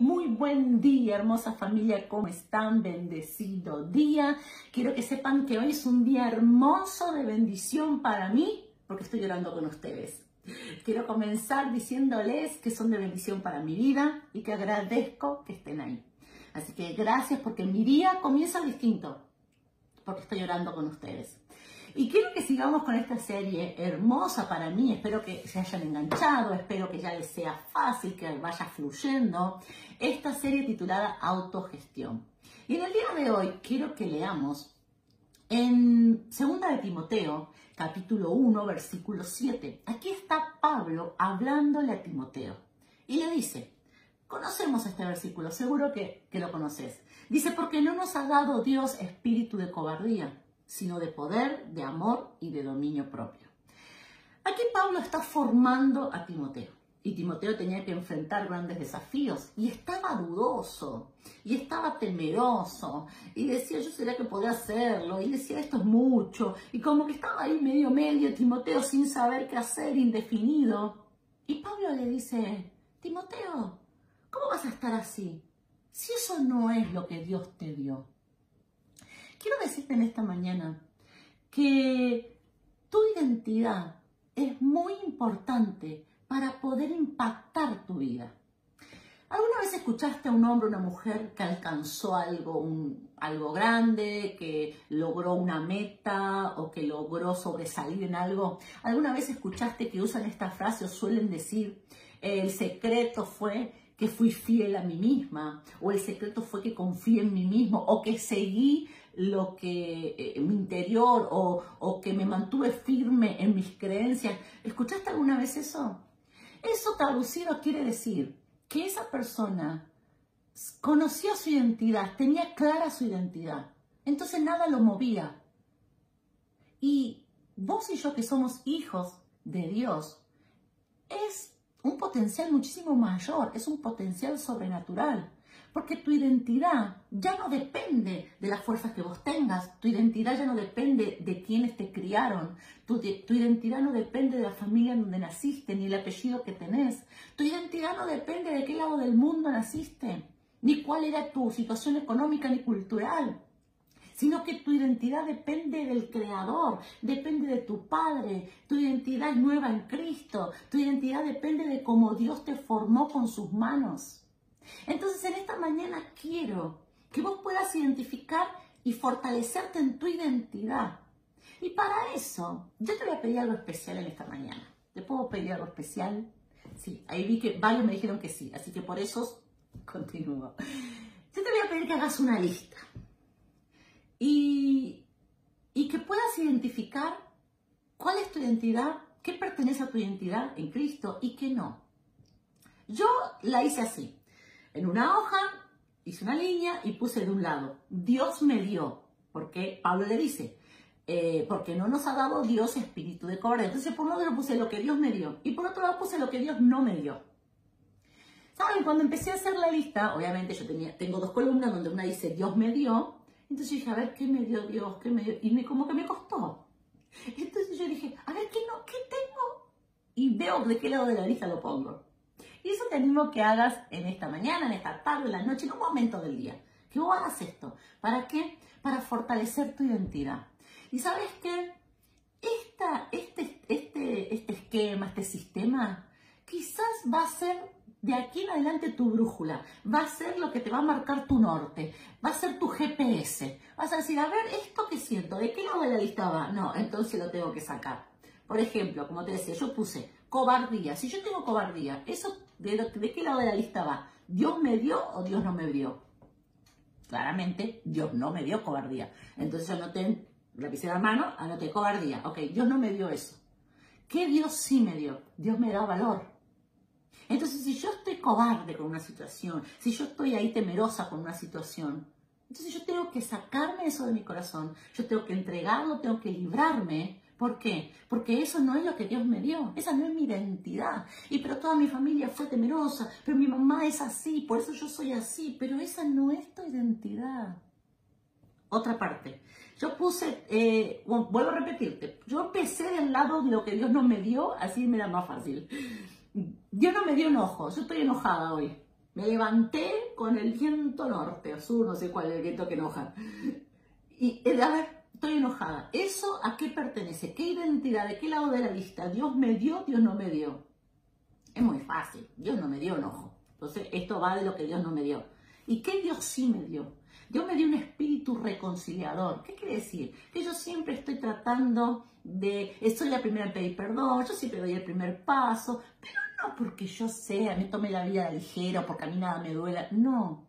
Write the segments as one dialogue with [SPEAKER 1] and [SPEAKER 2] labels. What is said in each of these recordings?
[SPEAKER 1] Muy buen día, hermosa familia, ¿cómo están? Bendecido día. Quiero que sepan que hoy es un día hermoso de bendición para mí, porque estoy llorando con ustedes. Quiero comenzar diciéndoles que son de bendición para mi vida y que agradezco que estén ahí. Así que gracias porque mi día comienza distinto, porque estoy llorando con ustedes. Y quiero que sigamos con esta serie hermosa para mí. Espero que se hayan enganchado, espero que ya les sea fácil, que vaya fluyendo. Esta serie titulada Autogestión. Y en el día de hoy quiero que leamos en 2 de Timoteo, capítulo 1, versículo 7. Aquí está Pablo hablándole a Timoteo. Y le dice, conocemos este versículo, seguro que, que lo conoces. Dice, porque no nos ha dado Dios espíritu de cobardía sino de poder, de amor y de dominio propio. Aquí Pablo está formando a Timoteo. Y Timoteo tenía que enfrentar grandes desafíos y estaba dudoso y estaba temeroso y decía yo sería que podía hacerlo y decía esto es mucho y como que estaba ahí medio medio Timoteo sin saber qué hacer, indefinido. Y Pablo le dice, Timoteo, ¿cómo vas a estar así? Si eso no es lo que Dios te dio. Quiero decirte en esta mañana que tu identidad es muy importante para poder impactar tu vida. ¿Alguna vez escuchaste a un hombre o una mujer que alcanzó algo, algo grande, que logró una meta o que logró sobresalir en algo? ¿Alguna vez escuchaste que usan esta frase o suelen decir, el secreto fue que fui fiel a mí misma, o el secreto fue que confié en mí mismo, o que seguí lo que eh, mi interior o, o que me mantuve firme en mis creencias. ¿Escuchaste alguna vez eso? Eso traducido quiere decir que esa persona conocía su identidad, tenía clara su identidad. Entonces nada lo movía. Y vos y yo que somos hijos de Dios, es un potencial muchísimo mayor, es un potencial sobrenatural. Porque tu identidad ya no depende de las fuerzas que vos tengas, tu identidad ya no depende de quienes te criaron, tu, tu, identidad no depende de la familia en donde naciste, ni el apellido que tenés, tu identidad no depende de qué lado del mundo naciste, ni cuál era tu situación económica ni cultural sino que tu identidad depende del Creador, depende de tu Padre, tu identidad es nueva en Cristo, tu identidad depende de cómo Dios te formó con sus manos. Entonces en esta mañana quiero que vos puedas identificar y fortalecerte en tu identidad. Y para eso, yo te voy a pedir algo especial en esta mañana. ¿Te puedo pedir algo especial? Sí, ahí vi que varios me dijeron que sí, así que por eso continúo. Yo te voy a pedir que hagas una lista y, y que puedas identificar cuál es tu identidad, qué pertenece a tu identidad en Cristo y qué no. Yo la hice así. En una hoja hice una línea y puse de un lado, Dios me dio, porque Pablo le dice, eh, porque no nos ha dado Dios espíritu de cobardía. Entonces por un lado puse lo que Dios me dio y por otro lado puse lo que Dios no me dio. ¿Saben? Cuando empecé a hacer la lista, obviamente yo tenía, tengo dos columnas donde una dice Dios me dio, entonces dije, a ver, ¿qué me dio Dios? ¿Qué me dio? Y me, como que me costó. Entonces yo dije, a ver, ¿qué, no, ¿qué tengo? Y veo de qué lado de la lista lo pongo. Y eso te animo que hagas en esta mañana, en esta tarde, en la noche, en un momento del día. Que vos hagas esto. ¿Para qué? Para fortalecer tu identidad. Y sabes qué? Esta, este, este, este esquema, este sistema, quizás va a ser de aquí en adelante tu brújula, va a ser lo que te va a marcar tu norte, va a ser tu GPS. Vas a decir, a ver, ¿esto qué siento? ¿De qué lado de la lista va? No, entonces lo tengo que sacar. Por ejemplo, como te decía, yo puse cobardía. Si yo tengo cobardía, ¿eso de, qué lado de la lista va? ¿Dios me dio o Dios no me dio? Claramente, Dios no me dio cobardía. Entonces anoté lapicera a mano, anoté cobardía. Ok, Dios no me dio eso. ¿Qué Dios sí me dio? Dios me da valor. Entonces, si yo estoy cobarde con una situación, si yo estoy ahí temerosa con una situación, entonces yo tengo que sacarme eso de mi corazón, yo tengo que entregarlo, tengo que librarme ¿Por qué? Porque eso no es lo que Dios me dio, esa no es mi identidad. Y pero toda mi familia fue temerosa, pero mi mamá es así, por eso yo soy así, pero esa no es tu identidad. Otra parte, yo puse, eh, vuelvo a repetirte, yo empecé del lado de lo que Dios no me dio, así me da más fácil. Dios no me dio enojo, yo estoy enojada hoy. Me levanté con el viento norte sur, no sé cuál el viento que enoja. Y, eh, a ver, estoy enojada. ¿Eso a qué pertenece? ¿Qué identidad? ¿De qué lado de la lista? ¿Dios me dio? ¿Dios no me dio? Es muy fácil. Dios no me dio enojo. Entonces, esto va de lo que Dios no me dio. ¿Y qué Dios sí me dio? Dios me dio un espíritu reconciliador. ¿Qué quiere decir? Que yo siempre estoy tratando de, soy la primera en pedir perdón, yo siempre doy el primer paso, pero no porque yo sea, me tome la vida ligera, porque a mí nada me duela, no.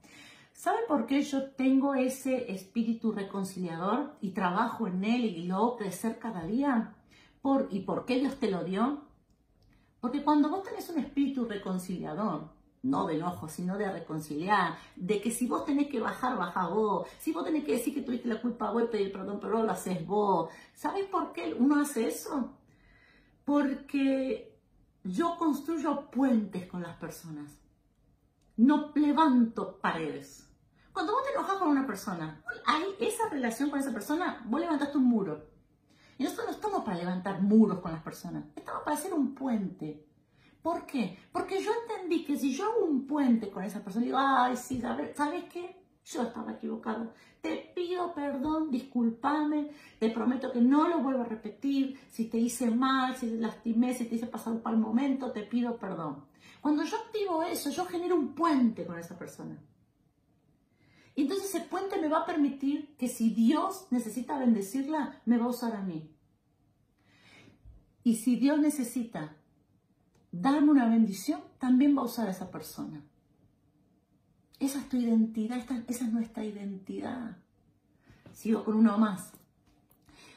[SPEAKER 1] ¿Saben por qué yo tengo ese espíritu reconciliador y trabajo en él y lo crecer cada día? ¿Por, ¿Y por qué Dios te lo dio? Porque cuando vos tenés un espíritu reconciliador, no de enojo, sino de reconciliar, de que si vos tenés que bajar, baja vos, si vos tenés que decir que tuviste la culpa vos y pedir perdón, pero lo haces vos. ¿Sabes por qué uno hace eso? Porque yo construyo puentes con las personas, no levanto paredes. Cuando vos te enojas con una persona, hay esa relación con esa persona, vos levantaste un muro. Y nosotros no estamos para levantar muros con las personas, estamos para hacer un puente. ¿Por qué? Porque yo entendí que si yo hago un puente con esa persona, digo, ay, sí, ¿sabes qué? Yo estaba equivocado. Te pido perdón, discúlpame, te prometo que no lo vuelvo a repetir. Si te hice mal, si te lastimé, si te hice pasar un mal momento, te pido perdón. Cuando yo activo eso, yo genero un puente con esa persona. Y entonces ese puente me va a permitir que si Dios necesita bendecirla, me va a usar a mí. Y si Dios necesita darme una bendición, también va a usar a esa persona. Esa es tu identidad, esa es nuestra identidad. Sigo con uno más.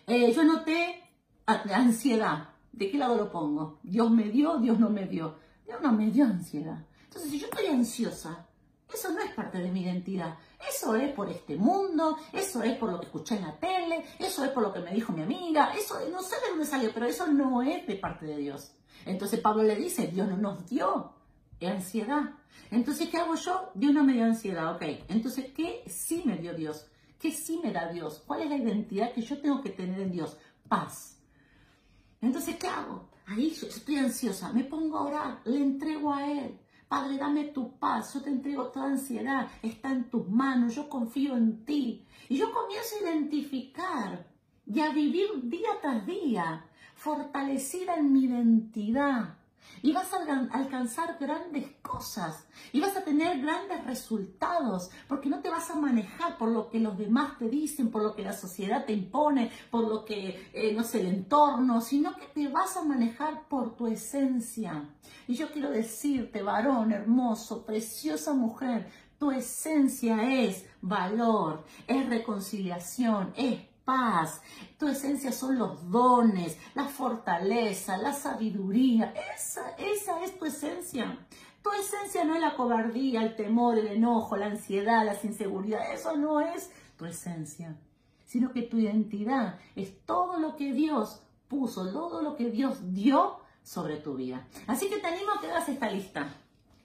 [SPEAKER 1] Eh, yo noté ansiedad. ¿De qué lado lo pongo? Dios me dio, Dios no me dio. Dios no me dio ansiedad. Entonces, si yo estoy ansiosa, eso no es parte de mi identidad. Eso es por este mundo, eso es por lo que escuché en la tele, eso es por lo que me dijo mi amiga, eso no sé de dónde salió, pero eso no es de parte de Dios. Entonces Pablo le dice, Dios no nos dio ansiedad. Entonces, ¿qué hago yo? Dios no me dio ansiedad, ok. Entonces, ¿qué sí me dio Dios? ¿Qué sí me da Dios? ¿Cuál es la identidad que yo tengo que tener en Dios? Paz. Entonces, ¿qué hago? Ahí yo estoy ansiosa, me pongo a orar, le entrego a Él. Padre, dame tu paz, yo te entrego toda ansiedad, está en tus manos, yo confío en ti. Y yo comienzo a identificar y a vivir día tras día, fortalecida en mi identidad. Y vas a alcanzar grandes cosas y vas a tener grandes resultados porque no te vas a manejar por lo que los demás te dicen, por lo que la sociedad te impone, por lo que, eh, no sé, el entorno, sino que te vas a manejar por tu esencia. Y yo quiero decirte, varón hermoso, preciosa mujer, tu esencia es valor, es reconciliación, es paz. Tu esencia son los dones, la fortaleza, la sabiduría. Esa, esa es tu esencia. Tu esencia no es la cobardía, el temor, el enojo, la ansiedad, las inseguridades. Eso no es tu esencia. Sino que tu identidad es todo lo que Dios puso, todo lo que Dios dio sobre tu vida. Así que te animo a que hagas esta lista.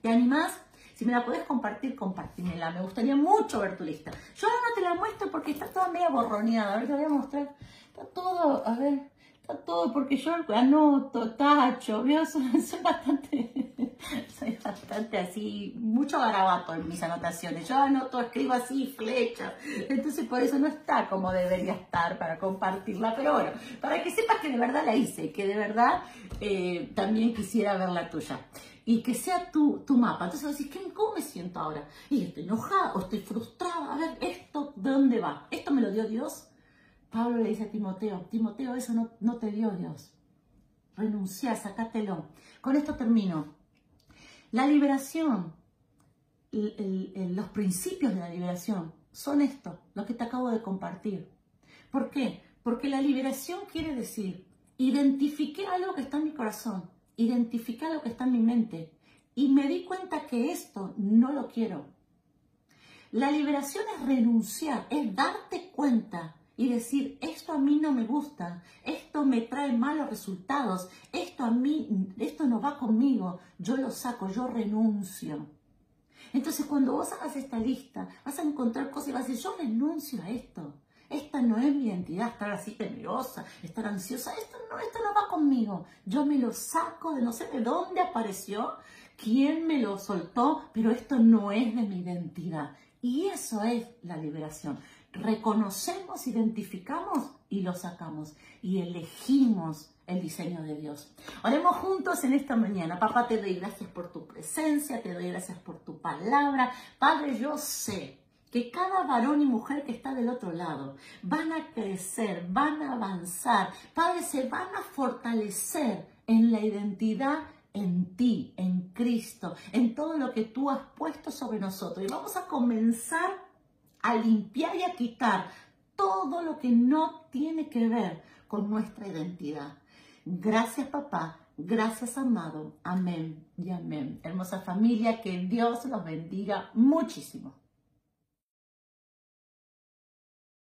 [SPEAKER 1] ¿Te animas? Si me la puedes compartir, compártimela. Me gustaría mucho ver tu lista. Yo ahora no te la muestro porque está toda media borroneada. A ver, te voy a mostrar. Está todo, a ver, todo porque yo anoto, tacho, veo, soy, bastante, soy bastante así, mucho garabato en mis anotaciones. Yo anoto, escribo así, flechas. Entonces por eso no está como debería estar para compartirla. Pero bueno, para que sepas que de verdad la hice, que de verdad eh, también quisiera ver la tuya y que sea tu, tu mapa. Entonces decir, ¿cómo me siento ahora? Y estoy enojada o estoy frustrada. A ver, ¿esto de dónde va? ¿Esto me lo dio Dios? Pablo le dice a Timoteo, Timoteo, eso no, te dio Dios. Renuncia, sacátelo. Con esto termino. La liberación, los principios de la liberación son estos, los que te acabo de compartir. ¿Por qué? Porque la liberación quiere decir, identifiqué algo que está en mi corazón identificar lo que está en mi mente y me di cuenta que esto no lo quiero. La liberación es renunciar, es darte cuenta y decir, esto a mí no me gusta, esto me trae malos resultados, esto a mí, esto no va conmigo, yo lo saco, yo renuncio. Entonces cuando vos hagas esta lista, vas a encontrar cosas y vas a decir, yo renuncio a esto. Esta no es mi identidad, estar así temerosa, estar ansiosa. Esto no, esto no va conmigo. Yo me lo saco de no sé de dónde apareció, quién me lo soltó, pero esto no es de mi identidad. Y eso es la liberación. Reconocemos, identificamos y lo sacamos. Y elegimos el diseño de Dios. Oremos juntos en esta mañana. Papá, te doy gracias por tu presencia, te doy gracias por tu palabra. Padre, yo sé que cada varón y mujer que está del otro lado van a crecer, van a avanzar, Padre, se van a fortalecer en la identidad en ti, en Cristo, en todo lo que tú has puesto sobre nosotros. Y vamos a comenzar a limpiar y a quitar todo lo que no tiene que ver con nuestra identidad. Gracias papá, gracias amado, amén y amén. Hermosa familia, que Dios los bendiga muchísimo.